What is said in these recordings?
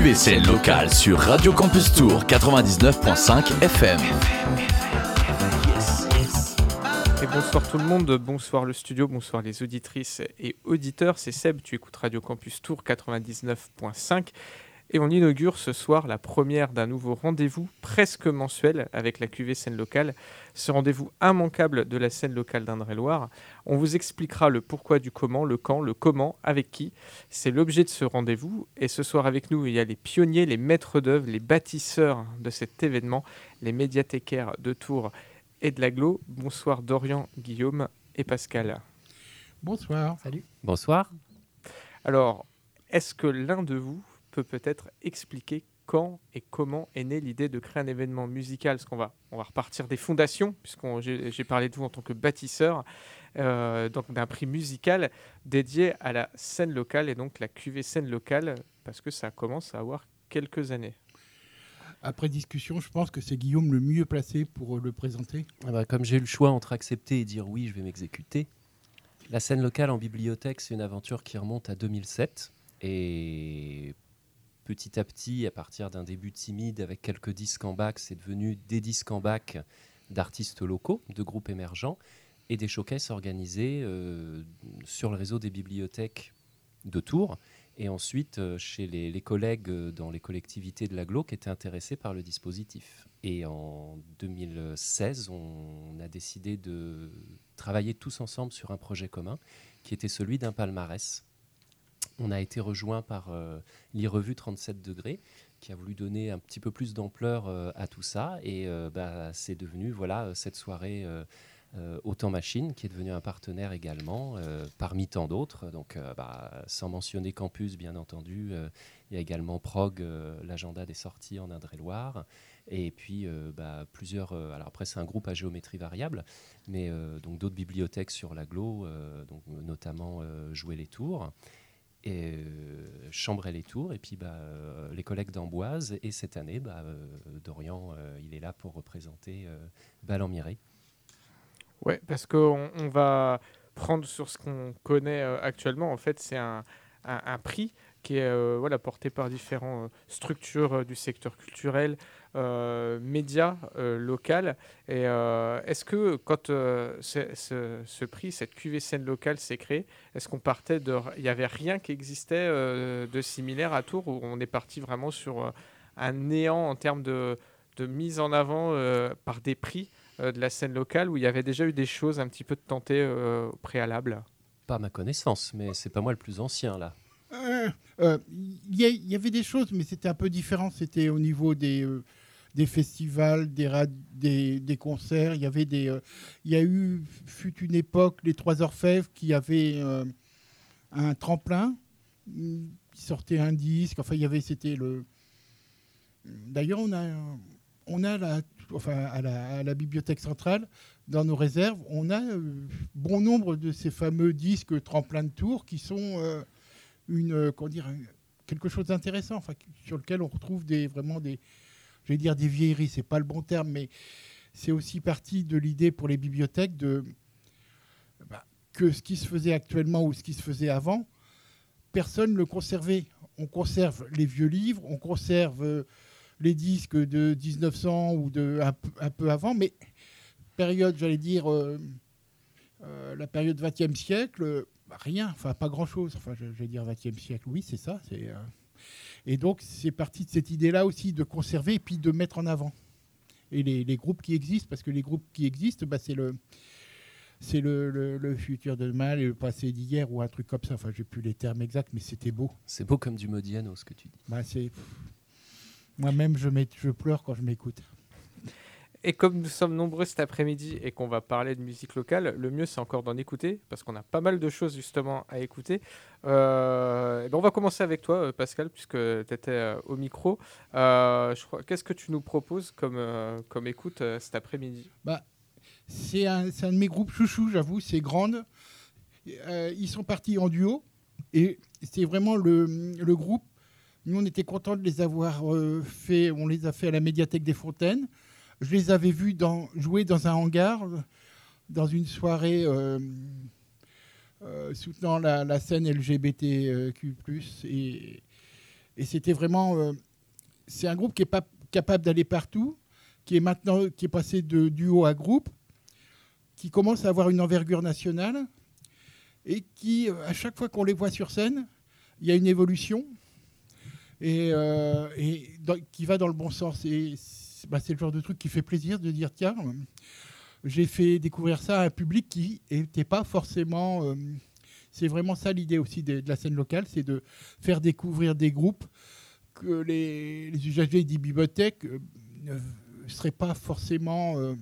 QVC local sur Radio Campus Tour 99.5 FM. Et bonsoir tout le monde, bonsoir le studio, bonsoir les auditrices et auditeurs. C'est Seb, tu écoutes Radio Campus Tour 99.5. Et on inaugure ce soir la première d'un nouveau rendez-vous presque mensuel avec la QV scène locale. Ce rendez-vous immanquable de la scène locale d'Indre-et-Loire. On vous expliquera le pourquoi du comment, le quand, le comment, avec qui. C'est l'objet de ce rendez-vous. Et ce soir avec nous, il y a les pionniers, les maîtres d'œuvre, les bâtisseurs de cet événement, les médiathécaires de Tours et de l'Aglo. Bonsoir Dorian, Guillaume et Pascal. Bonsoir. Salut. Bonsoir. Alors, est-ce que l'un de vous peut peut-être expliquer quand et comment est née l'idée de créer un événement musical Parce qu'on va, on va repartir des fondations, puisque j'ai parlé de vous en tant que bâtisseur, euh, donc d'un prix musical dédié à la scène locale et donc la QV scène locale, parce que ça commence à avoir quelques années. Après discussion, je pense que c'est Guillaume le mieux placé pour le présenter. Ah bah, comme j'ai eu le choix entre accepter et dire oui, je vais m'exécuter, la scène locale en bibliothèque, c'est une aventure qui remonte à 2007. Et petit à petit, à partir d'un début timide avec quelques disques en bac, c'est devenu des disques en bac d'artistes locaux, de groupes émergents et des showcases organisés euh, sur le réseau des bibliothèques de Tours et ensuite euh, chez les, collègues euh, dans les collectivités de l'aglo qui étaient intéressés par le dispositif. Et en 2016, on a décidé de travailler tous ensemble sur un projet commun qui était celui d'un palmarès on a été rejoint par euh, l'e-revue 37 degrés qui a voulu donner un petit peu plus d'ampleur euh, à tout ça. Et euh, bah, c'est devenu voilà, cette soirée Autant Machine qui est devenu un partenaire également, parmi tant d'autres. Donc, bah, sans mentionner Campus, bien entendu, il y a également Prog, l'agenda des sorties en Indre-et-Loire. Et puis, bah, plusieurs. alors, après, c'est un groupe à géométrie variable, mais donc d'autres bibliothèques sur l'aglo, donc, notamment Jouer les Tours et euh, chambrer les tours, et puis bah, euh, les collègues d'Amboise. Et cette année, bah, euh, Dorian, il est là pour représenter Ballon-Miré. Oui, parce qu'on on va prendre sur ce qu'on connaît actuellement. En fait, c'est un, un, prix qui est voilà, porté par différentes structures du secteur culturel, euh, médias euh, local. Et euh, est-ce que quand ce, prix, cette QV scène locale s'est créé, est-ce qu'on partait de... Il n'y avait rien qui existait de similaire à Tours ou on est parti vraiment sur un néant en termes de, de mise en avant par des prix de la scène locale où il y avait déjà eu des choses un petit peu de tentées au préalable? Pas à ma connaissance, mais c'est pas moi le plus ancien là. Il y, avait des choses, mais c'était un peu différent. C'était au niveau des, des festivals, des, des, concerts. Il y avait des, euh, il y a eu, fut une époque, les Trois Orfèvres qui avaient euh, un tremplin, qui sortait un disque. Enfin, il y avait, c'était le. D'ailleurs, on a, on a la, enfin, à la, bibliothèque centrale, dans nos réserves, on a euh, bon nombre de ces fameux disques tremplin de tours qui sont une, comment dire, quelque chose d'intéressant, enfin, sur lequel on retrouve des, vraiment des, je vais dire des vieilleries, c'est pas le bon terme, mais c'est aussi partie de l'idée pour les bibliothèques de bah, que ce qui se faisait actuellement ou ce qui se faisait avant, personne ne le conservait. On conserve les vieux livres, on conserve euh, les disques de 1900 ou de un, peu avant, mais période, j'allais dire, euh, euh, la période 20e siècle, bah, rien, enfin pas grand-chose. Enfin, je, vais dire 20e siècle, oui, c'est ça. C'est et donc, c'est parti de cette idée-là aussi de conserver et puis de mettre en avant. Et les, groupes qui existent, parce que les groupes qui existent, bah, c'est le, c'est le, futur de demain, le passé d'hier ou un truc comme ça. Enfin, j'ai plus les termes exacts, mais c'était beau. C'est beau comme du Modiano, ce que tu dis. Bah, c'est... Moi-même, je, je pleure quand je m'écoute. Et comme nous sommes nombreux cet après-midi et qu'on va parler de musique locale, le mieux c'est encore d'en écouter parce qu'on a pas mal de choses justement à écouter. Euh, ben, on va commencer avec toi, euh, Pascal, puisque tu étais euh, au micro. Qu'est-ce que tu nous proposes comme, comme écoute cet après-midi? Bah, C'est un, un, de mes groupes chouchou, j'avoue, c'est Grande. ils sont partis en duo et c'est vraiment le, le, groupe. Nous, on était contents de les avoir fait. On les a fait à la médiathèque des Fontaines. Je les avais vus jouer dans un hangar, dans une soirée euh, euh, soutenant la, scène LGBTQ. Et, c'était vraiment. euh, c'est un groupe qui est pas capable d'aller partout, qui est maintenant qui est passé de duo à groupe, qui commence à avoir une envergure nationale et qui, à chaque fois qu'on les voit sur scène, il y a une évolution et, qui va dans le bon sens. Bah, c'est le genre de truc qui fait plaisir de dire tiens, euh, j'ai fait découvrir ça à un public qui n'était pas forcément. euh, c'est vraiment ça l'idée aussi de, de la scène locale, c'est de faire découvrir des groupes que les, les usagers des bibliothèques euh, ne seraient pas forcément euh,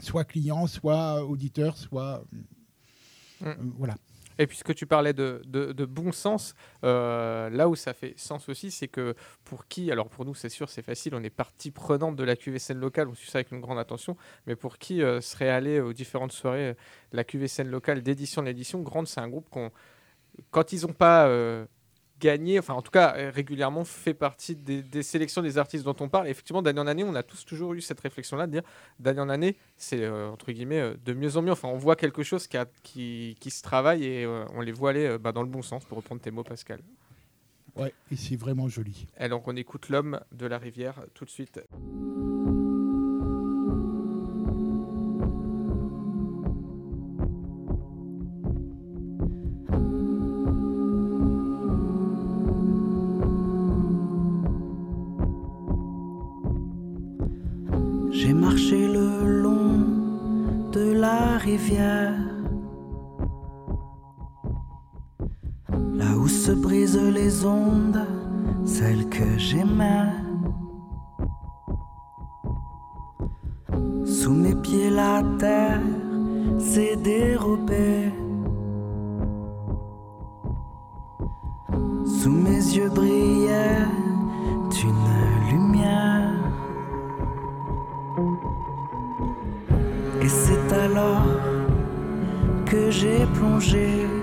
soit clients, soit auditeurs, soit. Mm. euh, voilà. Et puisque tu parlais de, de- bon sens, euh, là où ça fait sens aussi, c'est que pour qui, alors pour nous c'est sûr, c'est facile, on est partie prenante de la QVCN locale, on suit ça avec une grande attention, mais pour qui euh, serait allé aux différentes soirées euh, de la QVCN locale d'édition en édition, Grande, c'est un groupe qu'on, quand ils n'ont pas gagné, enfin en tout cas euh, régulièrement fait partie des, des sélections des artistes dont on parle. Et effectivement, d'année en année, on a tous toujours eu cette réflexion-là de dire d'année en année, c'est euh, entre guillemets euh, de mieux en mieux. Enfin, on voit quelque chose qui, a- qui, qui se travaille et euh, on les voit aller bah, dans le bon sens, pour reprendre tes mots, Pascal. Ouais, et c'est vraiment joli. Alors, on écoute l'homme de la rivière tout de suite. J'ai marché le long de la rivière, là où se brisent les ondes, celles que j'aimais. Sous mes pieds, la terre s'est dérobée. Sous mes yeux brillait que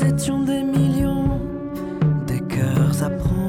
Nous étions des millions, des cœurs à prendre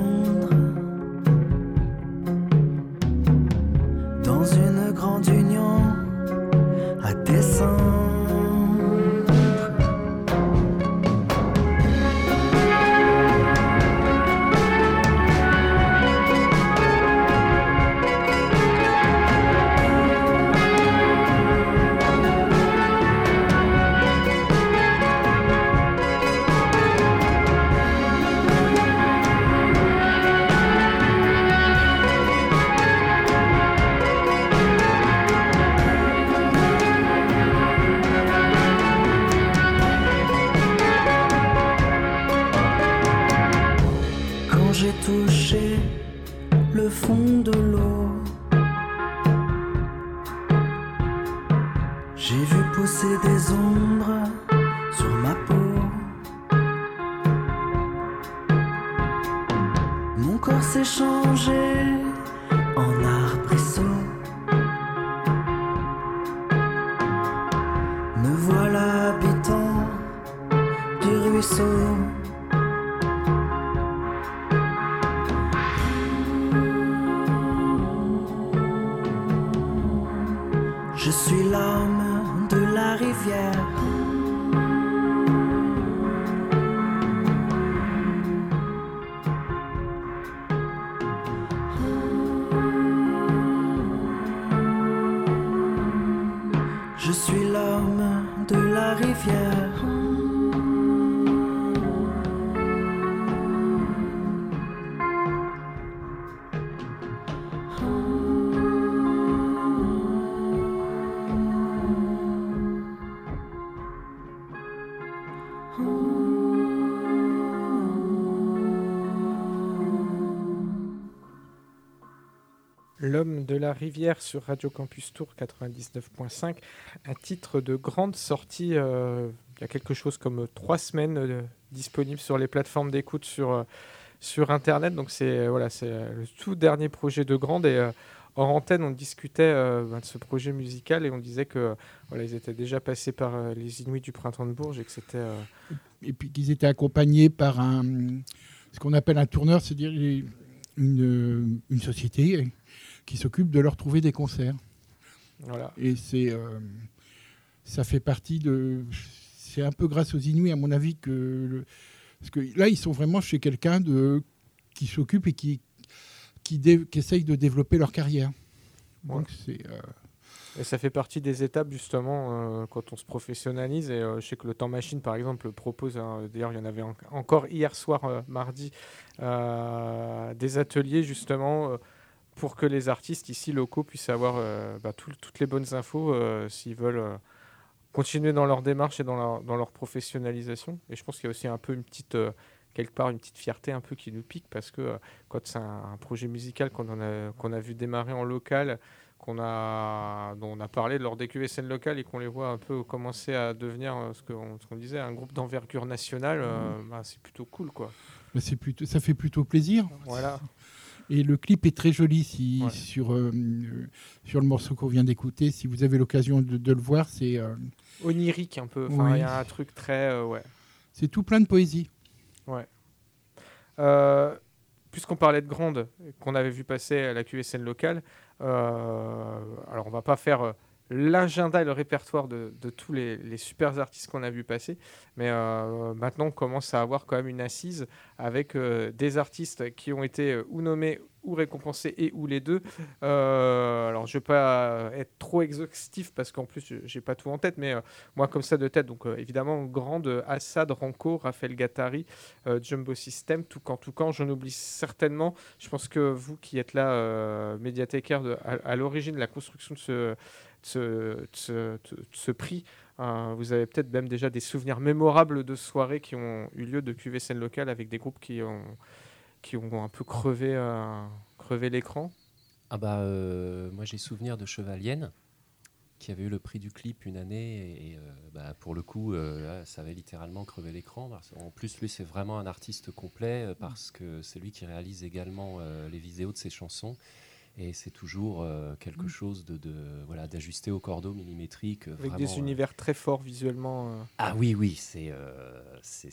Je suis l'homme de la rivière. Rivière sur Radio Campus Tour 99.5, un titre de grande sortie euh, il y a quelque chose comme trois semaines euh, disponible sur les plateformes d'écoute sur, euh, sur Internet. Donc c'est voilà, le tout dernier projet de grande et en antenne on discutait ben, de ce projet musical et on disait que voilà, ils étaient déjà passés par les Inuits du printemps de Bourges et que c'était et puis qu'ils étaient accompagnés par un ce qu'on appelle un tourneur, c'est-à-dire une, une société qui s'occupe de leur trouver des concerts. Voilà. Et c'est, euh, ça fait partie de. C'est un peu grâce aux Inuits, à mon avis, que. parce que là, ils sont vraiment chez quelqu'un de, qui s'occupe et qui, qui, essaye de développer leur carrière. Donc c'est. Euh, et ça fait partie des étapes justement euh, quand on se professionnalise. Et je sais que le Temps Machine, par exemple, propose, hein, d'ailleurs il y en avait encore hier soir, mardi, des ateliers justement pour que les artistes ici locaux puissent avoir euh, bah, toutes les bonnes infos euh, s'ils veulent euh, continuer dans leur démarche et dans leur, dans leur professionnalisation. Et je pense qu'il y a aussi un peu une petite, quelque part, une petite fierté un peu qui nous pique parce que quand c'est un, projet musical qu'on a, qu'on a vu démarrer en local, qu'on a, dont on a parlé lors des QSN locales et qu'on les voit un peu commencer à devenir ce qu'on, disait, un groupe d'envergure nationale, mmh. bah, c'est plutôt cool. quoi. c'est plutôt, ça fait plutôt plaisir. Voilà. Et le clip est très joli si, sur, euh, sur le morceau qu'on vient d'écouter. Si vous avez l'occasion de, le voir, c'est. Euh, Onirique un peu. il y a un truc très. Euh, ouais. C'est tout plein de poésie. Ouais. Puisqu'on parlait de Grande, qu'on avait vu passer à la QSN locale, alors on va pas faire l'agenda et le répertoire de, tous les, super artistes qu'on a vu passer. Mais euh, maintenant, on commence à avoir quand même une assise avec euh, des artistes qui ont été euh, ou nommés ou récompensés et ou les deux. alors, je ne vais pas être trop exhaustif parce qu'en plus, j'ai pas tout en tête, mais moi, comme ça de tête, donc évidemment, grande Assad, Ranco, Raphaël Gattari, Jumbo System, tout quand tout quand, j'en oublie certainement. Je pense que vous qui êtes là, médiathécaire à, à l'origine de la construction de ce ce, ce, prix. Euh, vous avez peut-être même déjà des souvenirs mémorables de soirées qui ont eu lieu de QV scène locale avec des groupes qui ont, qui ont un peu crevé, euh, crevé l'écran. Ah bah euh, moi j'ai souvenir de Chevalienne qui avait eu le prix du clip une année et, bah, pour le coup ça avait littéralement crevé l'écran. En plus lui c'est vraiment un artiste complet parce que c'est lui qui réalise également les vidéos de ses chansons et c'est toujours euh, quelque mm. chose de, voilà d'ajusté au cordeau millimétrique. Avec des euh, univers très forts visuellement. Euh. Ah oui, oui, c'est c'est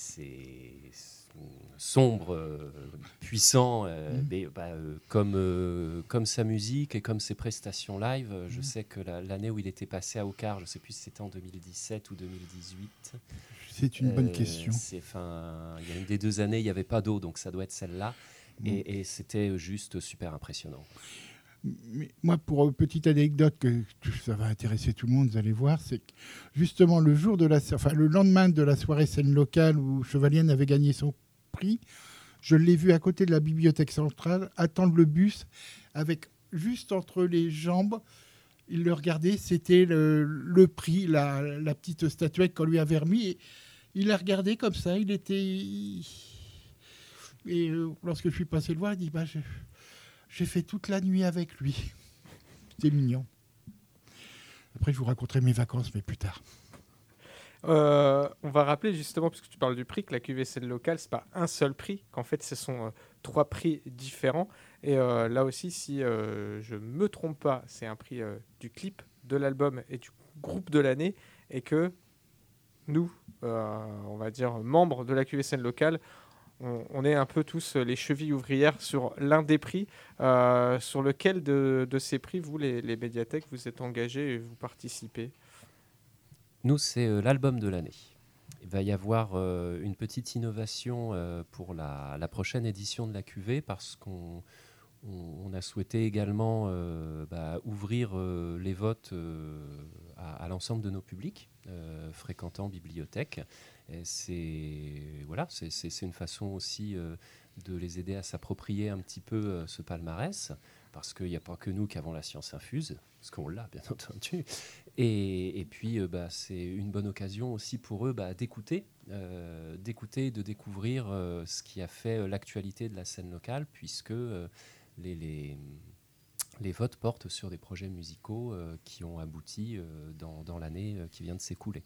sombre, puissant, mm. mais, bah, comme, comme sa musique et comme ses prestations live. Je mm. sais que l'année où il était passé à Ocar, je ne sais plus si c'était en 2017 ou 2018. C'est une bonne question. Il y a une des deux années, il n'y avait pas d'eau, donc ça doit être celle-là. Et, et c'était juste super impressionnant moi, pour une petite anecdote que ça va intéresser tout le monde, vous allez voir, c'est que justement le jour de la, enfin le lendemain de la soirée scène locale où Chevalienne avait gagné son prix, je l'ai vu à côté de la bibliothèque centrale attendre le bus avec juste entre les jambes. Il le regardait, c'était le, prix, la, petite statuette qu'on lui avait remis. Et il a regardé comme ça, il était. Et euh, lorsque je suis passé le voir, il dit bah, je j'ai fait toute la nuit avec lui. C'est mignon. Après, je vous raconterai mes vacances, mais plus tard. Euh, on va rappeler justement, puisque tu parles du prix, que la QVC locale, c'est pas un seul prix, qu'en fait, ce sont euh, trois prix différents. Et euh, là aussi, si je me trompe pas, c'est un prix du clip, de l'album et du groupe de l'année, et que nous, on va dire membres de la QVC locale, on, est un peu tous les chevilles ouvrières sur l'un des prix. Euh, sur lequel de, ces prix, vous, les, médiathèques, vous êtes engagés et vous participez? Nous, c'est euh, l'album de l'année. Il va y avoir euh, une petite innovation pour la, prochaine édition de la QV parce qu'on a souhaité également bah, ouvrir les votes à, à l'ensemble de nos publics fréquentant bibliothèque c'est voilà, c'est une façon aussi euh, de les aider à s'approprier un petit peu euh, ce palmarès, parce qu'il n'y a pas que nous qui avons la science infuse, parce qu'on l'a bien entendu. Et, puis, euh, bah, c'est une bonne occasion aussi pour eux bah, d'écouter, d'écouter, de découvrir ce qui a fait l'actualité de la scène locale, puisque les, les les votes portent sur des projets musicaux qui ont abouti dans, dans l'année qui vient de s'écouler.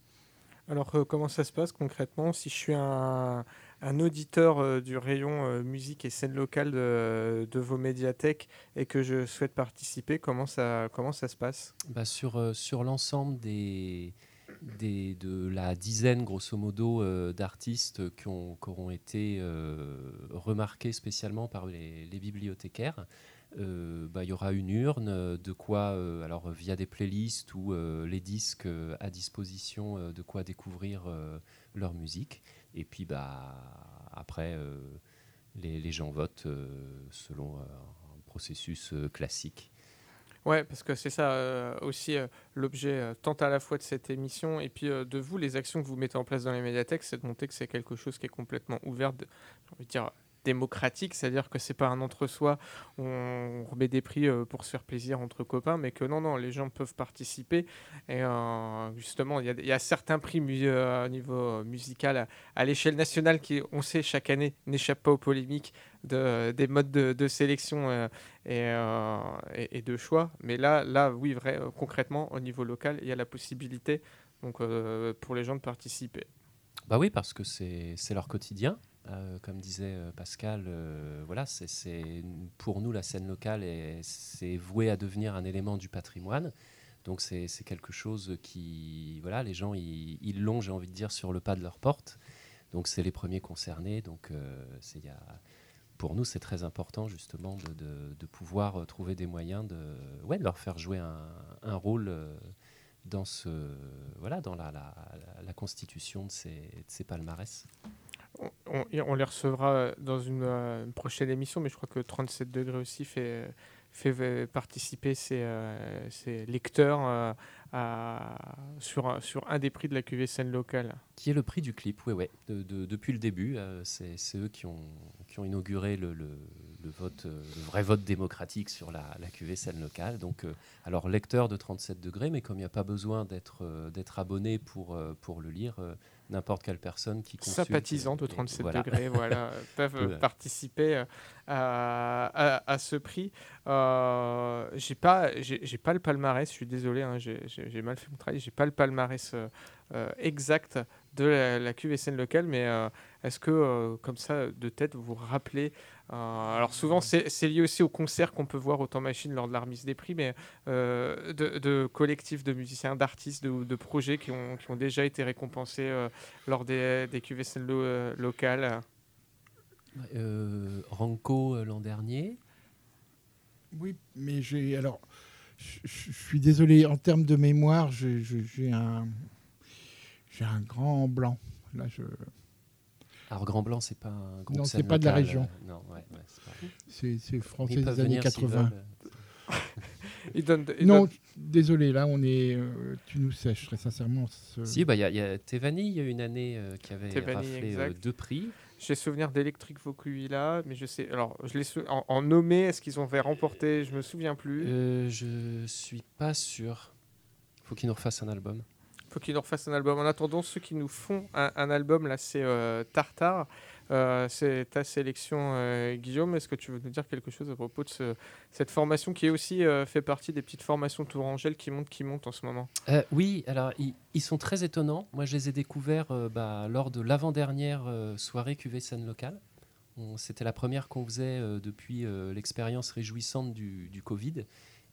Alors, comment ça se passe concrètement? Si je suis un, un auditeur du rayon musique et scène locale de, de, vos médiathèques et que je souhaite participer, comment ça, comment ça se passe? Bah Sur, sur l'ensemble des, des, de la dizaine, grosso modo, euh, d'artistes qui, auront été euh, remarqués spécialement par les, bibliothécaires. Euh, bah, il y aura une urne, de quoi, alors via des playlists ou les disques à disposition, de quoi découvrir leur musique. Et puis bah, après, les, les, gens votent selon un processus classique. Ouais, parce que c'est ça euh, aussi euh, l'objet euh, tant à la fois de cette émission et puis de vous, les actions que vous mettez en place dans les médiathèques, c'est de montrer que c'est quelque chose qui est complètement ouvert, démocratique, c'est-à-dire que c'est pas un entre-soi, on remet des prix euh, pour se faire plaisir entre copains, mais que non, non, les gens peuvent participer. Et euh, justement, il y, a certains prix euh, au niveau musical à, l'échelle nationale qui, on sait, chaque année n'échappent pas aux polémiques de, des modes de, sélection et, et, de choix. Mais là, là oui, vrai, concrètement, au niveau local, il y a la possibilité donc, pour les gens de participer. Bah oui, parce que c'est leur quotidien. Euh, comme disait euh, Pascal, euh, voilà, c'est pour nous la scène locale c'est voué à devenir un élément du patrimoine. Donc c'est quelque chose qui, voilà, les gens ils l'ont, j'ai envie de dire, sur le pas de leur porte. Donc c'est les premiers concernés. Donc pour nous c'est très important justement de, pouvoir trouver des moyens de, ouais, de leur faire jouer un, rôle dans ce, voilà, dans la, constitution de ces palmarès on, les recevra dans euh, une, prochaine émission, mais je crois que 37 degrés aussi fait, participer ses, euh, lecteurs euh, sur, un des prix de la QV scène locale. Qui est le prix du clip, oui, ouais. depuis le début, c'est eux qui ont, inauguré le, vrai vote démocratique sur la, la QV scène locale. Donc, alors, lecteur de 37 degrés, mais comme il n'y a pas besoin d'être abonné pour le lire, n'importe quelle personne qui consulte. Sympathisants de 37 degrés voilà, peuvent participer euh, à, à, ce prix. Euh, j'ai pas, j'ai pas le palmarès, je suis désolé, hein, j'ai mal fait mon travail, j'ai pas le palmarès euh, exact de la, la QVSN locale, mais est-ce que, comme ça, de tête, vous vous rappelez euh, alors souvent, c'est lié aussi aux concerts qu'on peut voir au temps machine lors de la remise des prix, mais euh, de, collectifs de musiciens, d'artistes, de, projets qui ont, qui ont, déjà été récompensés euh, lors des, des QVC locales. Ranco l'an dernier. Oui, mais j'ai alors, je suis désolé en termes de mémoire, j'ai un, j'ai un grand blanc. Là, je alors Grand Blanc, c'est pas un groupe. Non, c'est pas de la région. Euh, non, ouais, c'est français des années 80. donne, non, désolé, là, on est. Euh, tu nous sèches très sincèrement. Si, bah il y, a Tevani, il y a une année euh, qui avait raflé deux prix. J'ai souvenir d'Electric Vocuila, mais je sais. Alors, je les en, en nommé, est-ce qu'ils ont fait remporter? Je me souviens plus. je suis pas sûr. Faut qu'ils nous refassent un album faut qu'ils nous refassent un album. En attendant, ceux qui nous font un, album, là, c'est euh, Tartare. Euh, c'est ta sélection, euh, Guillaume. Est-ce que tu veux nous dire quelque chose à propos de cette formation qui aussi fait partie des petites formations Tourangelle qui montent, qui montent en ce moment? Oui, alors ils, sont très étonnants. Moi, je les ai découverts bah, lors de l'avant-dernière soirée QV scène locale. C'était la première qu'on faisait depuis l'expérience réjouissante du Covid.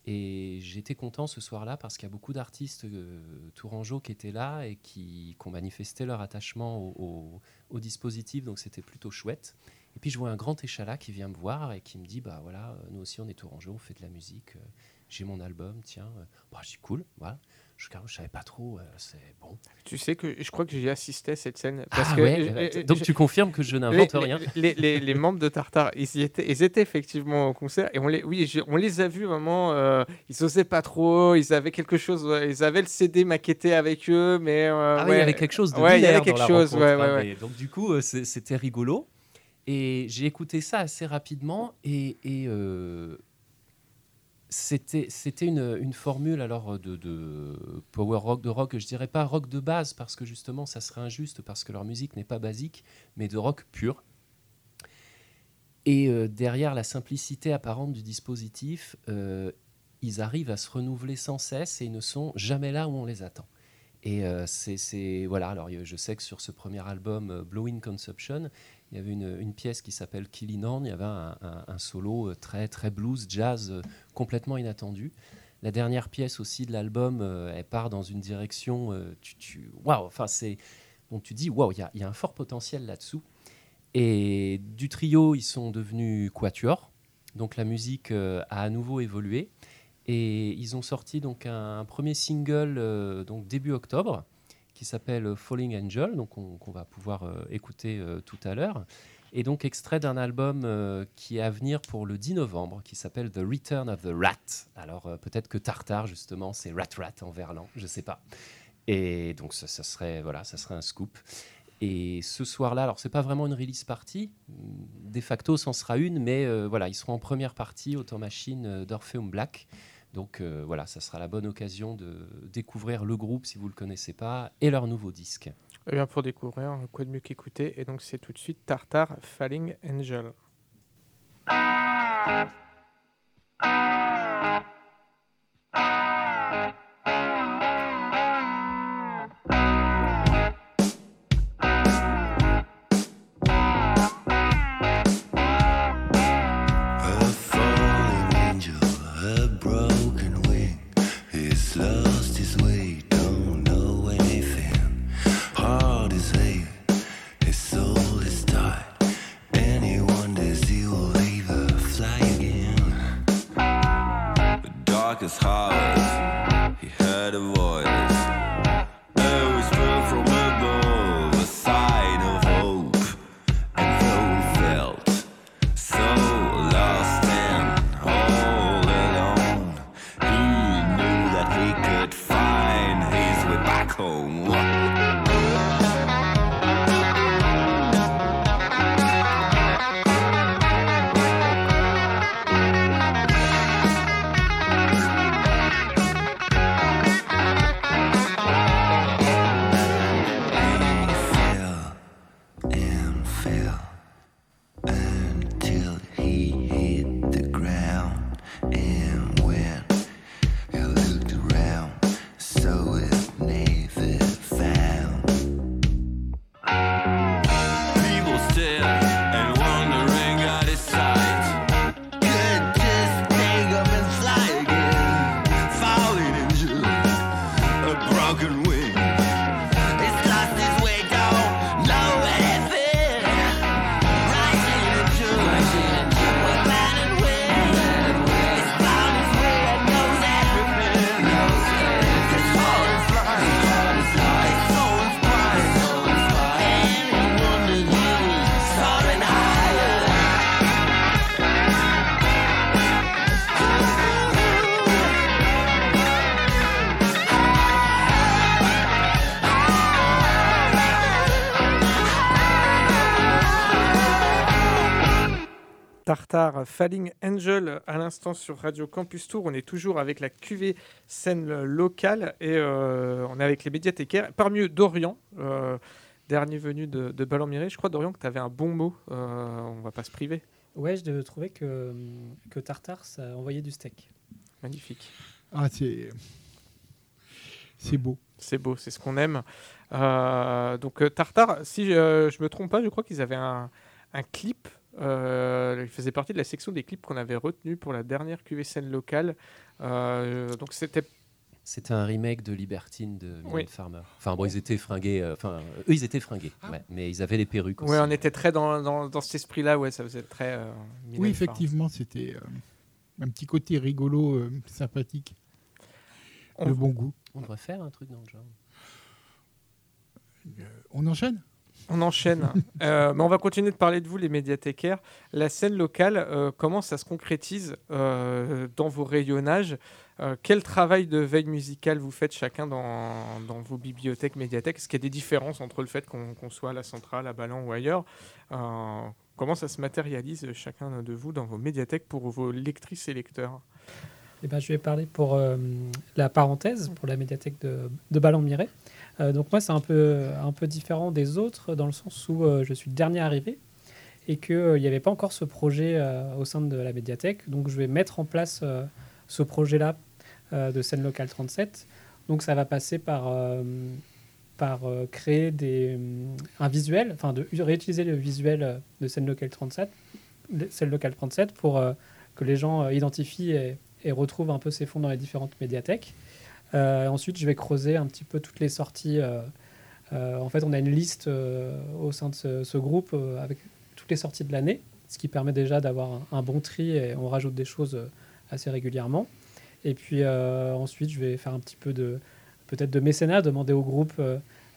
Et j'étais content ce soir-là parce qu'il y a beaucoup d'artistes euh, tourangeaux qui étaient là et qui, ont manifesté leur attachement au, dispositif, donc c'était plutôt chouette. Et puis je vois un grand échalas qui vient me voir et qui me dit bah voilà, nous aussi on est tourangeaux, on fait de la musique, euh, j'ai mon album, tiens, euh, bah, je dis cool, voilà je ne savais pas trop, euh, c'est bon. Tu sais que je crois que j'ai assisté à cette scène. Parce ah que, donc tu confirmes que je n'invente rien les, les, les, membres de Tartare, ils, étaient, ils étaient effectivement au concert et on les, oui, on les a vus vraiment, euh, ils n'osaient pas trop, ils avaient quelque chose, ils avaient le CD maquetté avec eux, mais... Euh, ah il y avait quelque chose de ouais, il y avait quelque chose, ouais, ouais, Donc du coup, c'était rigolo. Et j'ai écouté ça assez rapidement et, et c'était c'était une, une, formule alors de, de, power rock de rock je dirais pas rock de base parce que justement ça serait injuste parce que leur musique n'est pas basique mais de rock pur et euh, derrière la simplicité apparente du dispositif euh, ils arrivent à se renouveler sans cesse et ils ne sont jamais là où on les attend. Et euh, c'est voilà. Alors je sais que sur ce premier album euh, Blowing Conception, il y avait une, pièce qui s'appelle Killing Horn. Il y avait un, solo très très blues jazz complètement inattendu. La dernière pièce aussi de l'album, elle part dans une direction. tu, tu waouh. Enfin c'est donc tu dis waouh, il y, y, a un fort potentiel là-dessous. Et du trio, ils sont devenus quatuor. Donc la musique a à nouveau évolué. Et ils ont sorti donc un, premier single euh, donc début octobre qui s'appelle Falling Angel, donc qu'on va pouvoir euh, écouter euh, tout à l'heure. Et donc extrait d'un album qui est à venir pour le 10 novembre, qui s'appelle The Return of the Rat. Alors peut-être que Tartare justement, c'est Rat Rat en verlan, je sais pas. Et donc ça, serait voilà, ça serait un scoop. Et ce soir-là, alors c'est pas vraiment une release party, de facto, c'en sera une, mais voilà, ils seront en première partie, Automachine d'Orpheum Black. Donc euh, voilà, ça sera la bonne occasion de découvrir le groupe si vous ne le connaissez pas et leur nouveau disque. Et eh bien pour découvrir, quoi de mieux qu'écouter Et donc c'est tout de suite Tartar Falling Angel. Falling Angel à l'instant sur Radio Campus Tour. On est toujours avec la QV scène locale et euh, on est avec les médiathécaires. Parmi eux, Dorian, euh, dernier venu de, de Ballon-Miré. Je crois, Dorian, que tu avais un bon mot. Euh, on va pas se priver. Ouais, je trouvais que, que Tartare, ça envoyait du steak. Magnifique. Ah, c'est. C'est beau. C'est beau, c'est ce qu'on aime. donc, Tartare, si je, je me trompe pas, je crois qu'ils avaient un, un clip euh, il faisait partie de la section des clips qu'on avait retenu pour la dernière QVCN locale. Euh, donc c'était c'était un remake de Libertine de Mylène Farmer. Enfin bon, ils étaient fringués. Euh, enfin, eux, ils étaient fringués, ah. mais ils avaient les perruques. Oui, on était très dans, dans, dans cet esprit-là. Ouais, ça faisait très. oui, effectivement, c'était un petit côté rigolo, sympathique, de bon goût. On devrait faire un truc dans le genre. on enchaîne? On enchaîne. Euh, mais on va continuer de parler de vous, les médiathécaires. La scène locale, euh, comment ça se concrétise euh, dans vos rayonnages Quel travail de veille musicale vous faites chacun dans, vos bibliothèques, médiathèques? Est-ce qu'il y a des différences entre le fait qu'on soit à la centrale, à Ballon ou ailleurs? Comment ça se matérialise chacun de vous dans vos médiathèques pour vos lectrices et lecteurs? Eh ben, je vais parler pour la parenthèse, pour la médiathèque de, de Ballon-Miret. Euh, donc moi, c'est un peu, un peu différent des autres dans le sens où euh, je suis dernier arrivé et qu'il n'y avait pas encore ce projet euh, au sein de la médiathèque. Donc je vais mettre en place ce projet-là de scène locale 37. Donc ça va passer par, par créer des, un visuel, enfin de réutiliser le visuel de scène locale 37, scène locale 37 pour que les gens identifient et, retrouvent un peu ces fonds dans les différentes médiathèques. Ensuite, je vais creuser un petit peu toutes les sorties euh, en fait, on a une liste euh, au sein de ce, groupe euh, avec toutes les sorties de l'année, ce qui permet déjà d'avoir un, bon tri et on rajoute des choses assez régulièrement. Et puis ensuite, je vais faire un petit peu de peut-être de mécénat, demander au groupe,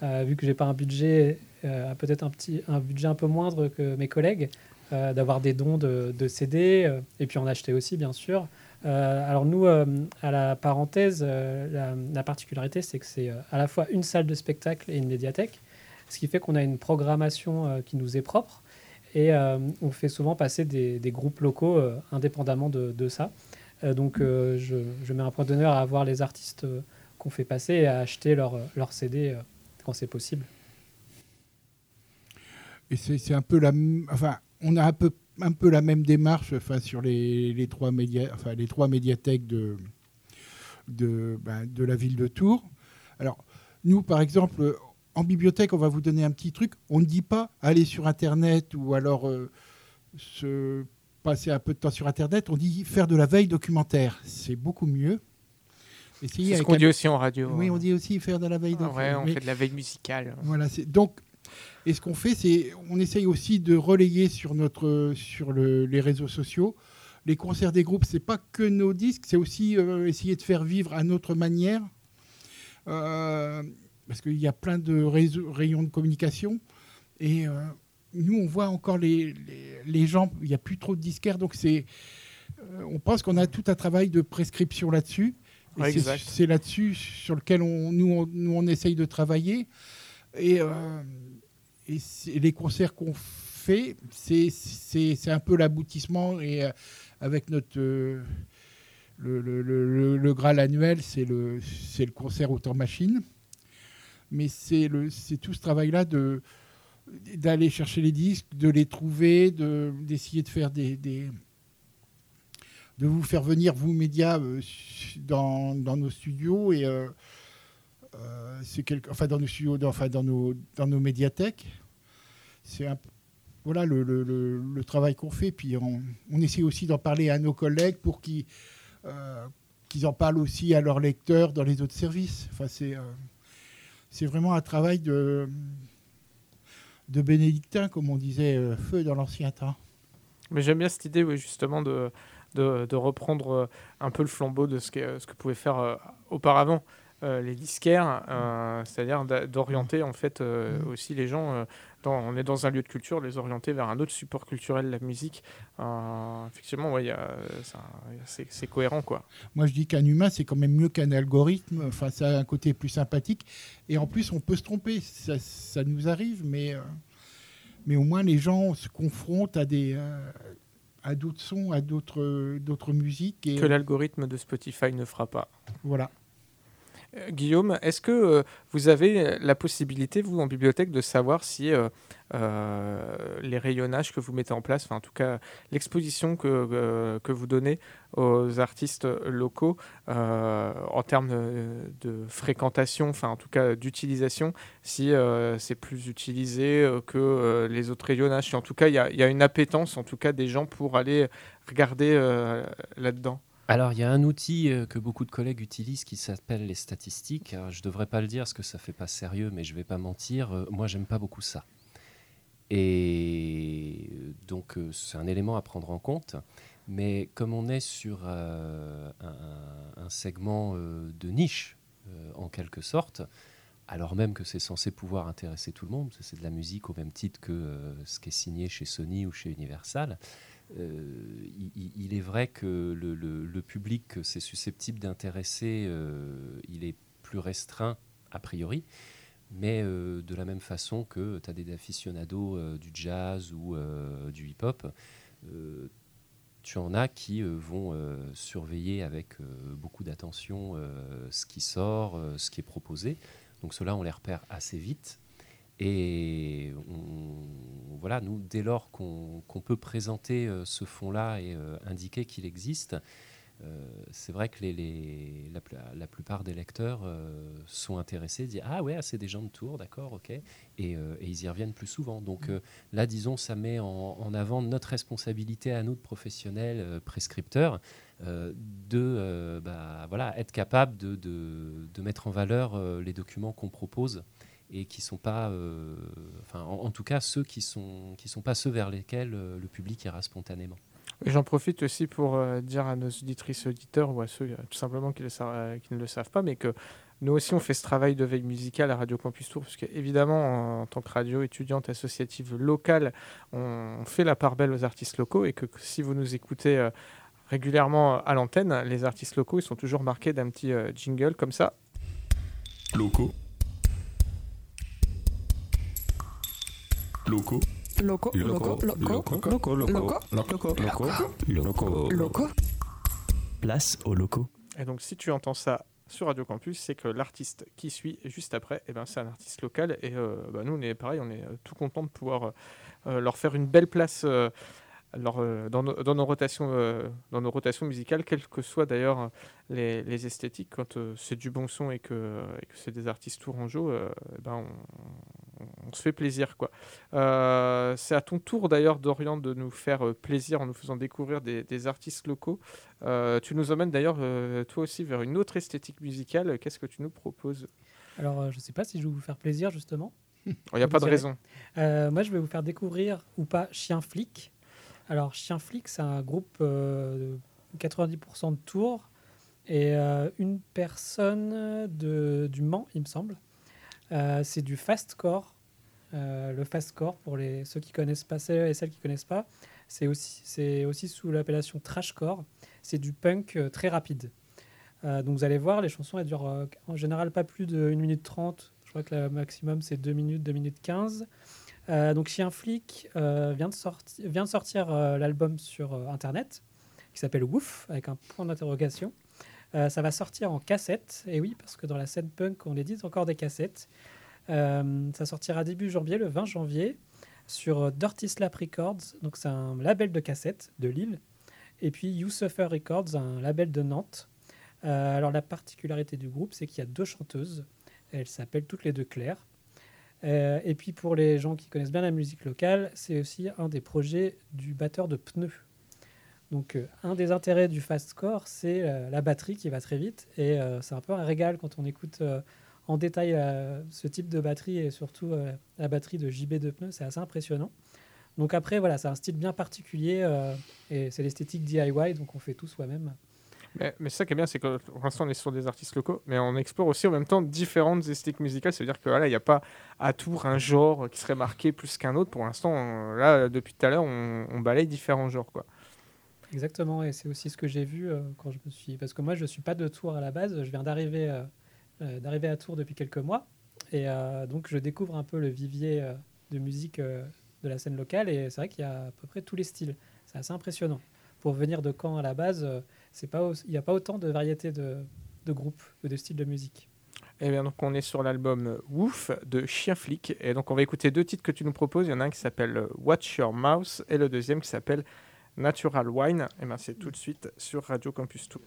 vu que j'ai pas un budget, peut-être un petit un budget un peu moindre que mes collègues, d'avoir des dons de, de CD et puis en acheter aussi bien sûr. Euh, alors nous, euh, à la parenthèse, euh, la, particularité, c'est que c'est à la fois une salle de spectacle et une médiathèque, ce qui fait qu'on a une programmation qui nous est propre et on fait souvent passer des, groupes locaux indépendamment de, ça. donc je, mets un point d'honneur à avoir les artistes qu'on fait passer et à acheter leur, leur CD quand c'est possible. Et c'est un peu la... Enfin, on a un peu un peu la même démarche enfin, sur les, les trois, média, enfin, les trois médiathèques de, de, ben, de la ville de Tours. Alors, nous, par exemple, en bibliothèque, on va vous donner un petit truc. On ne dit pas aller sur Internet ou alors euh, se passer un peu de temps sur Internet. On dit faire de la veille documentaire. C'est beaucoup mieux. C'est ce qu'on dit aussi en radio. Oui, on dit aussi faire de la veille documentaire. Ah ouais, on fait de la veille musicale. Voilà, donc et ce qu'on fait, c'est on essaye aussi de relayer sur, notre, sur les réseaux sociaux. Les concerts des groupes, c'est pas que nos disques, c'est aussi euh, essayer de faire vivre à notre manière. Euh, parce qu'il y a plein de rayons de communication. Et euh, nous, on voit encore les, les, gens, il n'y a plus trop de disquaires, donc c'est, on pense qu'on a tout un travail de prescription là-dessus. c'est là-dessus sur lequel on, nous, on, nous, on essaye de travailler. Et et les concerts qu'on fait, c'est un peu l'aboutissement. Et euh, avec notre. Euh, le, le, le, Graal annuel, c'est le, le concert autant machine. Mais c'est tout ce travail-là de d'aller chercher les disques, de les trouver, d'essayer de, faire des, des, de vous faire venir vous médias euh, dans, dans, nos studios et c'est quelque, enfin dans nos studios, enfin dans nos dans nos médiathèques c'est voilà le, le, travail qu'on fait. Puis on, on essaie aussi d'en parler à nos collègues pour qu'ils euh, qu'ils en parlent aussi à leurs lecteurs dans les autres services. Enfin, c'est euh, c'est vraiment un travail de, de bénédictin, comme on disait, euh, feu dans l'ancien temps. Mais j'aime bien cette idée, oui, justement, de, de, de, reprendre un peu le flambeau de ce que, ce que pouvait faire auparavant. Les disquaires, c'est-à-dire d'orienter en fait mmh. aussi les gens on est dans un lieu de culture, les orienter vers un autre support culturel, la musique. Euh, effectivement, ouais, c'est cohérent. Quoi. Moi, je dis qu'un humain, c'est quand même mieux qu'un algorithme. Enfin, ça a un côté plus sympathique. Et en plus, on peut se tromper. Ça, nous arrive, mais, euh, mais au moins, les gens se confrontent à des. Euh, à d'autres sons, à d'autres, d'autres musiques. Et, que l'algorithme de Spotify ne fera pas. Voilà. Euh, Guillaume, est-ce que euh, vous avez la possibilité, vous, en bibliothèque, de savoir si euh, les rayonnages que vous mettez en place, en tout cas l'exposition que, vous donnez aux artistes locaux en termes de, fréquentation, en tout cas d'utilisation, si c'est plus utilisé que les autres rayonnages, en tout cas il y, y, a une appétence en tout cas des gens pour aller regarder là-dedans alors, il y a un outil euh, que beaucoup de collègues utilisent qui s'appelle les statistiques. je ne devrais pas le dire parce que ça fait pas sérieux, mais je ne vais pas mentir. Euh, moi, j'aime pas beaucoup ça. Et euh, donc, c'est un élément à prendre en compte. Mais comme on est sur un, segment de niche, en quelque sorte, alors même que c'est censé pouvoir intéresser tout le monde, c'est de la musique au même titre que ce qui est signé chez Sony ou chez Universal, euh, il, est vrai que le, public que c'est susceptible d'intéresser, euh, il est plus restreint a priori. Mais euh, de la même façon que tu as des aficionados du jazz ou du hip-hop, tu en as qui vont surveiller avec beaucoup d'attention ce qui sort, ce qui est proposé. Donc cela, on les repère assez vite. Et voilà, nous, dès lors qu'on peut présenter euh, ce fonds-là et euh, indiquer qu'il existe, c'est vrai que les, les- la, pl- la plupart des lecteurs euh, sont intéressés, disent Ah ouais, ah, c'est des gens de Tours, d'accord, ok. Et, euh, et ils y reviennent plus souvent. Donc euh, là, disons, ça met en, en avant notre responsabilité à nous, de professionnels, euh, prescripteurs, euh, de euh, bah, voilà, être capable de, de- de mettre en valeur euh, les documents qu'on propose et qui sont pas, euh, enfin, en, en tout cas, ceux qui sont, qui sont pas ceux vers lesquels euh, le public ira spontanément. J'en profite aussi pour euh, dire à nos auditrices et auditeurs, ou à ceux tout simplement qui, le sa- qui ne le savent pas, mais que nous aussi on fait ce travail de veille musicale à Radio Campus Tour, parce qu'évidemment, en, en tant que radio étudiante associative locale, on, on fait la part belle aux artistes locaux, et que, que si vous nous écoutez euh, régulièrement à l'antenne, les artistes locaux, ils sont toujours marqués d'un petit euh, jingle comme ça. Locaux. Locaux. Loco, loco, loco, loco, loco, loco, loco. Place aux locaux. Et donc, si tu entends ça sur Radio Campus, c'est que l'artiste qui suit juste après, eh ben, c'est un artiste local. Et euh, bah, nous, on est pareil, on est euh, tout content de pouvoir euh, euh, leur faire une belle place euh, leur, euh, dans, nos, dans nos rotations, euh, dans nos rotations musicales, quelles que soient d'ailleurs euh, les, les esthétiques. Quand euh, c'est du bon son et que, et que c'est des artistes tourangeaux, euh, eh ben, on, on- se fait plaisir. quoi. Euh, c'est à ton tour d'ailleurs, Dorian, de nous faire euh, plaisir en nous faisant découvrir des, des artistes locaux. Euh, tu nous emmènes d'ailleurs, euh, toi aussi, vers une autre esthétique musicale. Qu'est-ce que tu nous proposes? Alors, je ne sais pas si je vais vous faire plaisir, justement. Il n'y a pas de raison. Moi, je vais vous faire découvrir ou pas Chien Flic. Alors, Chien Flic, c'est un groupe de 90% de Tours et une personne de, du Mans, il me semble. C'est du fastcore. Euh, le fastcore, pour les, ceux qui connaissent pas, celles et celles qui connaissent pas, c'est aussi, sous l'appellation trashcore. C'est du punk euh, très rapide. Euh, donc vous allez voir, les chansons elles durent en général pas plus de 1 minute 30. Je crois que le maximum c'est 2 minutes, 2 minutes 15. Euh, donc Chien Flic vient, de sortir l'album sur internet qui s'appelle Woof avec un point d'interrogation. Ça va sortir en cassette, et oui, parce que dans la scène punk, on édite encore des cassettes. Euh, ça sortira début janvier, le 20 janvier, sur Dirty Slap Records, donc c'est un label de cassettes de Lille, et puis You Suffer Records, un label de Nantes. Euh, alors la particularité du groupe, c'est qu'il y a deux chanteuses, elles s'appellent toutes les deux Claire. Euh, et puis pour les gens qui connaissent bien la musique locale, c'est aussi un des projets du batteur de pneus. Donc un des intérêts du fastcore, c'est la batterie qui va très vite. Et c'est un peu un régal quand on écoute en détail euh, ce type de batterie et surtout euh, la batterie de JB de pneus, c'est assez impressionnant. Donc après, voilà, c'est un style bien particulier euh, et c'est l'esthétique DIY, donc on fait tout soi-même. Mais, mais ça qui est bien, c'est que pour l'instant, on est sur des artistes locaux, mais on explore aussi en même temps différentes esthétiques musicales. C'est-à-dire que voilà, il n'y a pas à Tours un genre qui serait marqué plus qu'un autre. Pour l'instant, là, depuis tout à l'heure, on, on balaye différents genres. Quoi. Exactement, et c'est aussi ce que j'ai vu euh, quand je me suis. Parce que moi, je suis pas de Tours à la base, je viens d'arriver euh, d'arriver à Tours depuis quelques mois, et euh, donc je découvre un peu le vivier euh, de musique euh, de la scène locale, et c'est vrai qu'il y a à peu près tous les styles. C'est assez impressionnant. Pour venir de Caen à la base, euh, c'est pas il n'y a pas autant de variétés de, de groupes ou de styles de musique. Et bien donc on est sur l'album Woof de Chien Flic. Et donc on va écouter deux titres que tu nous proposes. Il y en a un qui s'appelle euh, Watch Your Mouse et le deuxième qui s'appelle Natural Wine. Et ben c'est tout de suite sur Radio Campus Tour.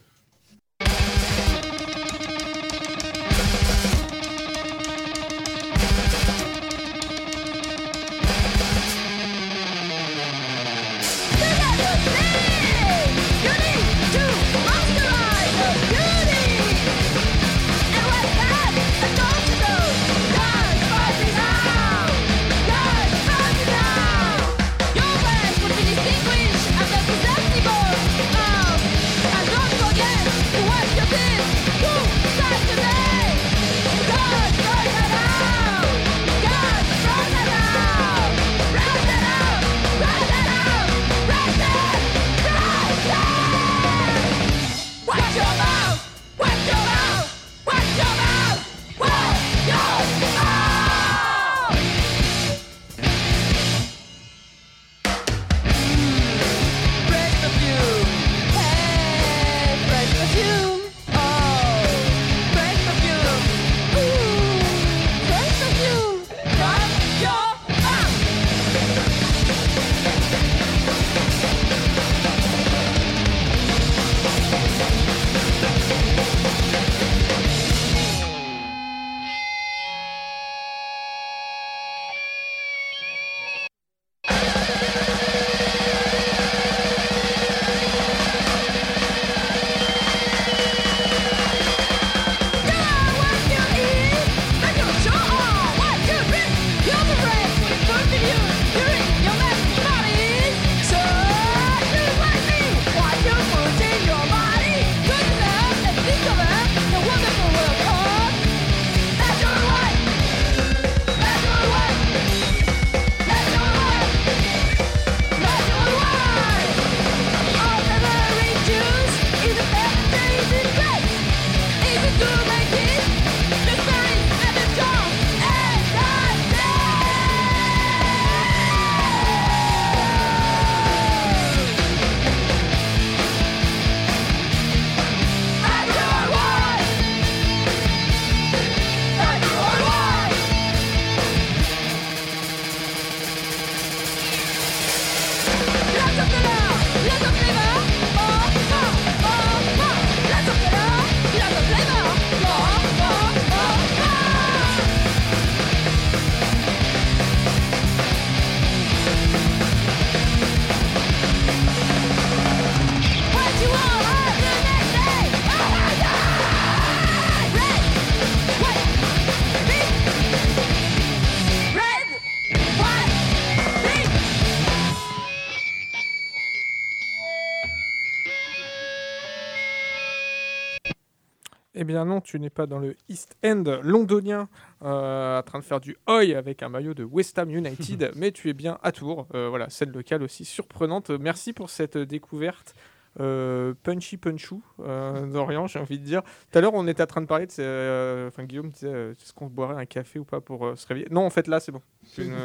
Tu n'es pas dans le East End londonien euh, en train de faire du oi avec un maillot de West Ham United, mais tu es bien à Tours. Euh, voilà, scène locale aussi surprenante. Merci pour cette découverte. Euh, punchy punchou euh, d'Orient, j'ai envie de dire. Tout à l'heure, on était en train de parler de. euh, Enfin, Guillaume disait est-ce qu'on boirait un café ou pas pour se réveiller? Non, en fait, là, c'est bon. Une,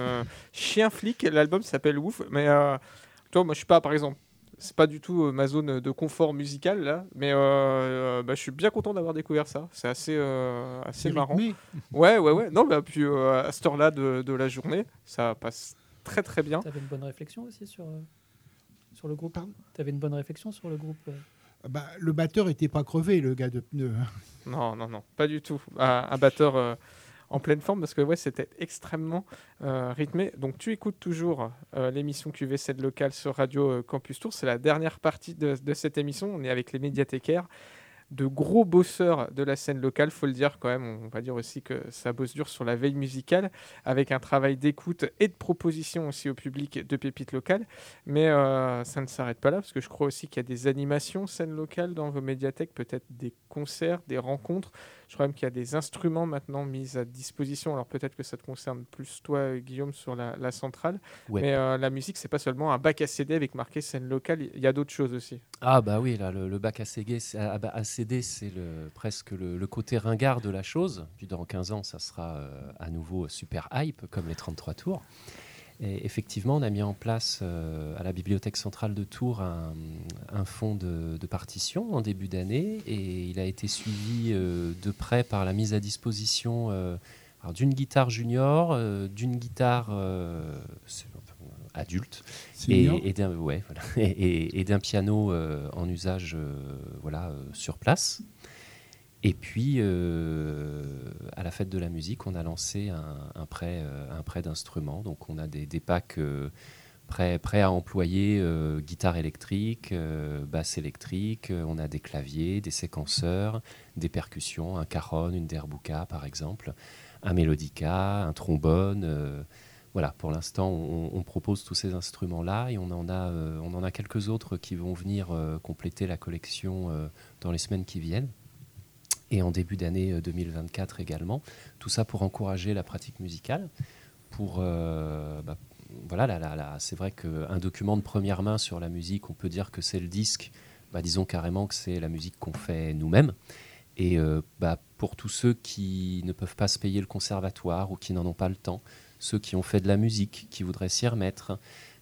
Chien flic, l'album s'appelle Ouf. Mais toi, moi, je suis pas, par exemple, c'est pas du tout euh, ma zone de confort musical, là. Mais euh, euh, bah, je suis bien content d'avoir découvert ça. C'est assez, euh, assez marrant. rythmé. Ouais, ouais, ouais. Non, bah, puis euh, à cette heure-là de, de la journée, ça passe très, très bien. Tu avais une bonne réflexion aussi sur, euh, sur le groupe Pardon? Tu avais une bonne réflexion sur le groupe euh? Bah, le batteur était pas crevé, le gars de pneus. hein. Non, non, non, pas du tout. Un, un batteur euh, en pleine forme parce que ouais, c'était extrêmement euh, rythmé. Donc tu écoutes toujours euh, l'émission QV7 locale sur Radio euh, Campus Tour. C'est la dernière partie de, de cette émission. On est avec les médiathécaires, de gros bosseurs de la scène locale, faut le dire quand même. On va dire aussi que ça bosse dur sur la veille musicale, avec un travail d'écoute et de proposition aussi au public de pépites locales. Mais euh, ça ne s'arrête pas là, parce que je crois aussi qu'il y a des animations scène locale dans vos médiathèques, peut-être des concerts, des rencontres. Je crois même qu'il y a des instruments maintenant mis à disposition. Alors peut-être que ça te concerne plus toi, Guillaume, sur la, la centrale. Ouais. Mais euh, la musique, c'est pas seulement un bac à CD avec marqué scène locale. Il y a d'autres choses aussi. Ah bah oui, là, le, le bac à CD, c'est à- à CD, c'est presque le, côté ringard de la chose. Puis dans 15 ans, ça sera euh, à nouveau super hype, comme les 33 tours. Effectivement, on a mis en place euh, à la Bibliothèque centrale de Tours un, fonds de, partition en début d'année et il a été suivi euh, de près par la mise à disposition d'une guitare junior, d'une guitare adulte et, et d'un ouais, voilà. et, et- et d'un piano euh, en usage euh, voilà, euh, sur place. Et puis, euh, à la fête de la musique, on a lancé un, un prêt, un prêt d'instruments. Donc, on a des, des packs euh, prêts, prêts à employer euh, guitare électrique, basse électrique. on a des claviers, des séquenceurs, des percussions, un cajon, une derbuka, par exemple, un mélodica, un trombone. Voilà, pour l'instant, on, propose tous ces instruments-là et on en a, euh, on en a quelques autres qui vont venir euh, compléter la collection euh, dans les semaines qui viennent et en début d'année euh, 2024 également. Tout ça pour encourager la pratique musicale. Pour, bah, voilà, là, là, là, c'est vrai qu'un document de première main sur la musique, on peut dire que c'est le disque. Bah, disons carrément que c'est la musique qu'on fait nous-mêmes. Et bah, pour tous ceux qui ne peuvent pas se payer le conservatoire ou qui n'en ont pas le temps, ceux qui ont fait de la musique, qui voudraient s'y remettre,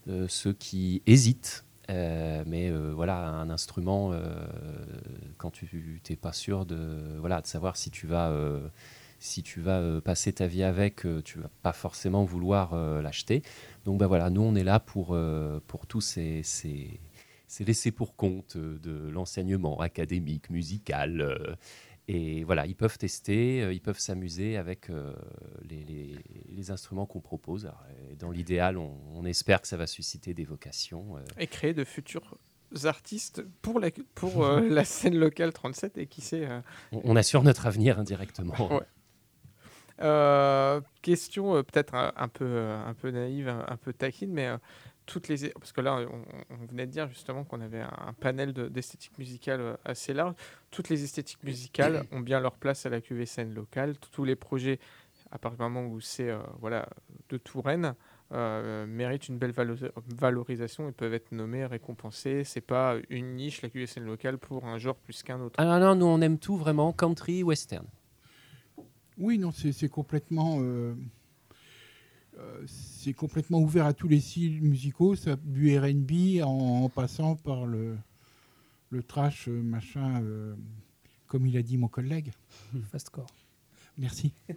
euh, ceux qui hésitent, euh, mais euh, voilà, un instrument, quand tu n'es pas sûr de, voilà, de savoir si tu vas, si tu vas passer ta vie avec, tu vas pas forcément vouloir l'acheter. Donc bah, voilà, nous on est là pour, pour tous ces, ces, ces laissés pour compte de l'enseignement académique, musical. Et voilà, ils peuvent tester, euh, ils peuvent s'amuser avec euh, les, les- les instruments qu'on propose. Alors, euh, dans l'idéal, on, on espère que ça va susciter des vocations. euh, Et créer de futurs artistes pour la, pour, la scène locale 37 et qui sait. on, on assure notre avenir indirectement. Ouais. Question peut-être un, un peu, un peu naïve, un, un peu taquine, mais toutes les parce que là on, on venait de dire justement qu'on avait un, un panel de- d'esthétique musicale euh, assez large. Toutes les esthétiques musicales ont bien leur place à la QV scène locale. Tous les projets, à partir du moment où c'est euh, voilà de Touraine, euh, méritent une belle valo- valorisation et peuvent être nommés, récompensés. C'est pas une niche la scène locale pour un genre plus qu'un autre. Ah non, non, nous on aime tout vraiment, country, western. Oui, non, c'est complètement, euh, c'est complètement ouvert à tous les styles musicaux, ça, du R&B en, en passant par le, le trash euh, machin, euh, comme il a dit mon collègue. Fastcore. Merci.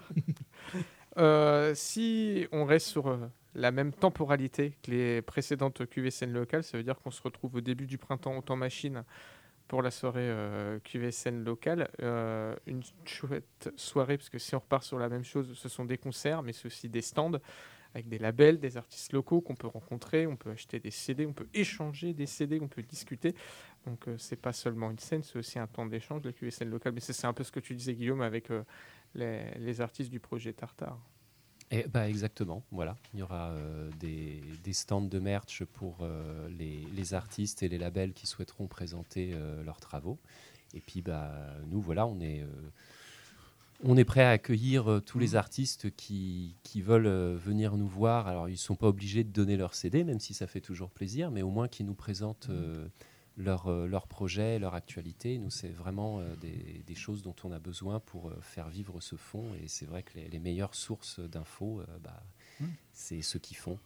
Euh, si on reste sur euh, la même temporalité que les précédentes QVCN locales, ça veut dire qu'on se retrouve au début du printemps au temps machine pour la soirée euh, QVCN locale. Euh, une chouette soirée, parce que si on repart sur la même chose, ce sont des concerts, mais c'est aussi des stands avec des labels, des artistes locaux qu'on peut rencontrer, on peut acheter des CD, on peut échanger des CD, on peut discuter. Donc euh, c'est pas seulement une scène, c'est aussi un temps d'échange, la QVCN locale. Mais c'est c'est un peu ce que tu disais Guillaume avec euh, les, les artistes du projet Tartare. Et, bah, exactement, voilà. Il y aura euh, des, des stands de merch pour euh, les, les artistes et les labels qui souhaiteront présenter euh, leurs travaux. Et puis, bah, nous, voilà, on est, on est prêt à accueillir tous les artistes qui, qui veulent venir nous voir. Alors, ils ne sont pas obligés de donner leur CD, même si ça fait toujours plaisir, mais au moins qu'ils nous présentent leur, leur projet, leur actualité. Nous, c'est vraiment des, des, choses dont on a besoin pour faire vivre ce fonds. Et c'est vrai que les, les meilleures sources d'infos, bah, c'est ceux qui font.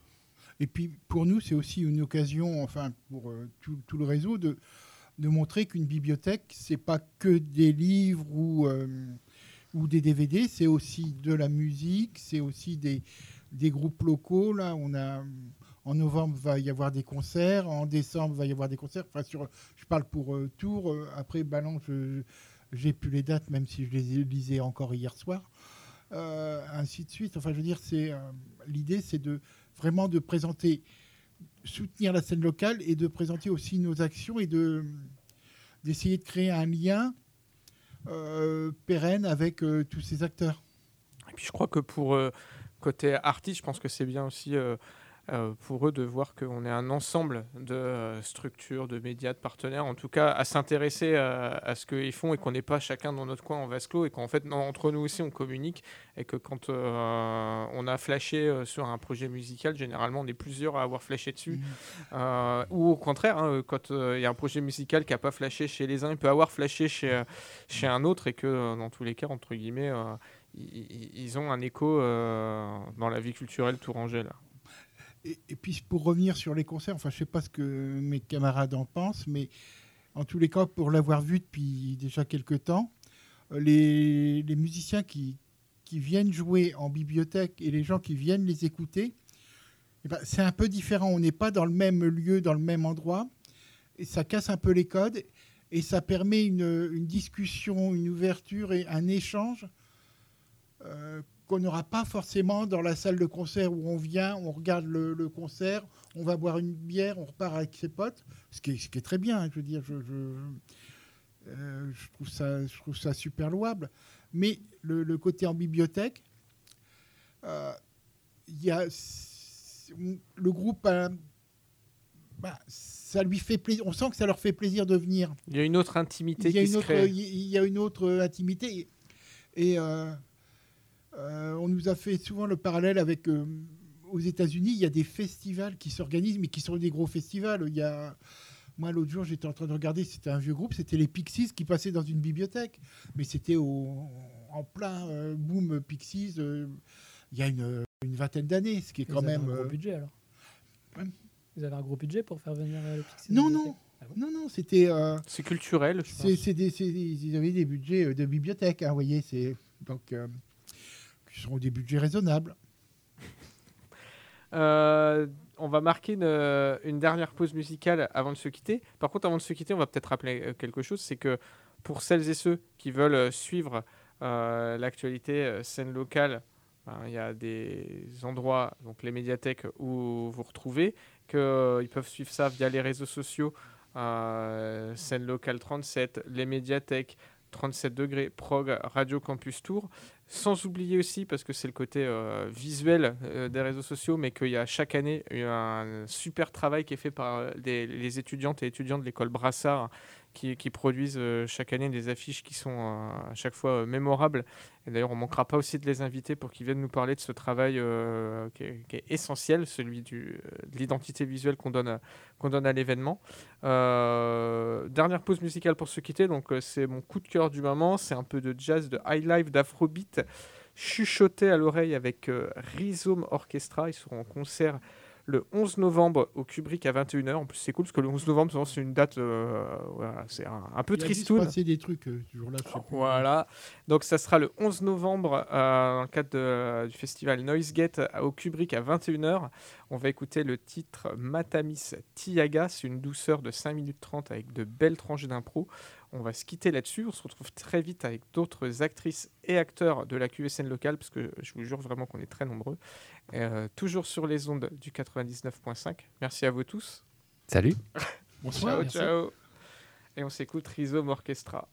Et puis pour nous, c'est aussi une occasion, enfin pour euh, tout, tout, le réseau, de, de montrer qu'une bibliothèque, c'est pas que des livres ou, euh, ou des DVD, c'est aussi de la musique, c'est aussi des, des groupes locaux. Là, on a en novembre va y avoir des concerts, en décembre va y avoir des concerts. Enfin, sur, je parle pour euh, Tours. Après Ballon, j'ai plus les dates, même si je les lisais encore hier soir. ainsi de suite. Enfin, je veux dire, c'est l'idée, c'est de vraiment de présenter, soutenir la scène locale et de présenter aussi nos actions et de d'essayer de créer un lien euh, pérenne avec euh, tous ces acteurs. Et puis je crois que pour euh, côté artiste, je pense que c'est bien aussi euh, pour eux de voir qu'on est un ensemble de euh, structures, de médias, de partenaires, en tout cas à s'intéresser à, ce qu'ils font et qu'on n'est pas chacun dans notre coin en vase clos et qu'en fait entre nous aussi on communique et que quand euh, on a flashé sur un projet musical, généralement on est plusieurs à avoir flashé dessus. Mmh. ou au contraire, hein, quand il y a un projet musical qui n'a pas flashé chez les uns, il peut avoir flashé chez, chez un autre et que dans tous les cas, entre guillemets, ils, ont un écho dans la vie culturelle tourangelle. Et, puis pour revenir sur les concerts, enfin je sais pas ce que mes camarades en pensent, mais en tous les cas, pour l'avoir vu depuis déjà quelques temps, euh, les, musiciens qui, viennent jouer en bibliothèque et les gens qui viennent les écouter, eh ben, c'est un peu différent. On n'est pas dans le même lieu, dans le même endroit, et ça casse un peu les codes, et ça permet une, une discussion, une ouverture et un échange euh, qu'on n'aura pas forcément dans la salle de concert où on vient, on regarde le, concert, on va boire une bière, on repart avec ses potes, ce qui est, très bien, hein, je veux dire, je, euh, je, trouve ça, je trouve ça super louable. Mais le, côté en bibliothèque, euh, y a le groupe, bah, ça lui fait plaisir. On sent que ça leur fait plaisir de venir. Il y a une autre intimité il y a qui une se autre, crée. Il y a une autre intimité et, et euh, on nous a fait souvent le parallèle avec euh, aux États-Unis, il y a des festivals qui s'organisent, mais qui sont des gros festivals. Il y a moi, l'autre jour, j'étais en train de regarder, c'était un vieux groupe, c'était les Pixies qui passaient dans une bibliothèque. Mais c'était en plein euh, boom Pixies il y a une, vingtaine d'années, ce qui est quand même. un gros budget alors Vous avez un gros budget pour faire venir les Pixies Non, non. Ah non, non, c'était. c'est culturel, je pense. ils avaient des budgets de bibliothèque, hein, vous voyez. Donc qui seront des budgets raisonnables. Euh, on va marquer une, dernière pause musicale avant de se quitter. Par contre, avant de se quitter, on va peut-être rappeler euh, quelque chose, c'est que pour celles et ceux qui veulent euh, suivre l'actualité scène locale, ben, il y a des endroits, donc les médiathèques, où vous retrouvez, qu'ils peuvent suivre ça via les réseaux sociaux, scène locale 37, les médiathèques, 37 degrés, Prog, Radio Campus Tour. Sans oublier aussi, parce que c'est le côté euh, visuel euh, des réseaux sociaux, mais qu'il y a chaque année un super travail qui est fait par euh, les étudiantes et étudiants de l'école Brassard qui, produisent euh, chaque année des affiches qui sont euh, à chaque fois euh, mémorables. Et d'ailleurs, on ne manquera pas aussi de les inviter pour qu'ils viennent nous parler de ce travail qui est, essentiel, celui de l'identité visuelle qu'on donne, qu'on donne à l'événement. dernière pause musicale pour se quitter, donc c'est mon coup de cœur du moment, c'est un peu de jazz, de high life, d'afrobeat, chuchoté à l'oreille avec Rhizome Orchestra. Ils seront en concert le 11 novembre au Kubrick à 21h. En plus, c'est cool parce que le 11 novembre, c'est une date, euh, voilà, c'est un, peu tristoun. Il des trucs euh, là Voilà. Donc, ça sera le 11 novembre euh, dans le cadre du festival Noisegate au Kubrick à 21h. On va écouter le titre Matamis Tiaga. C'est une douceur de 5 minutes 30 avec de belles tranches d'impro. On va se quitter là-dessus. On se retrouve très vite avec d'autres actrices et acteurs de la QSN locale, parce que je vous jure vraiment qu'on est très nombreux. Euh, toujours sur les ondes du 99.5. Merci à vous tous. Salut. Bonsoir. ciao, ciao. Et on s'écoute Rhizome Orchestra.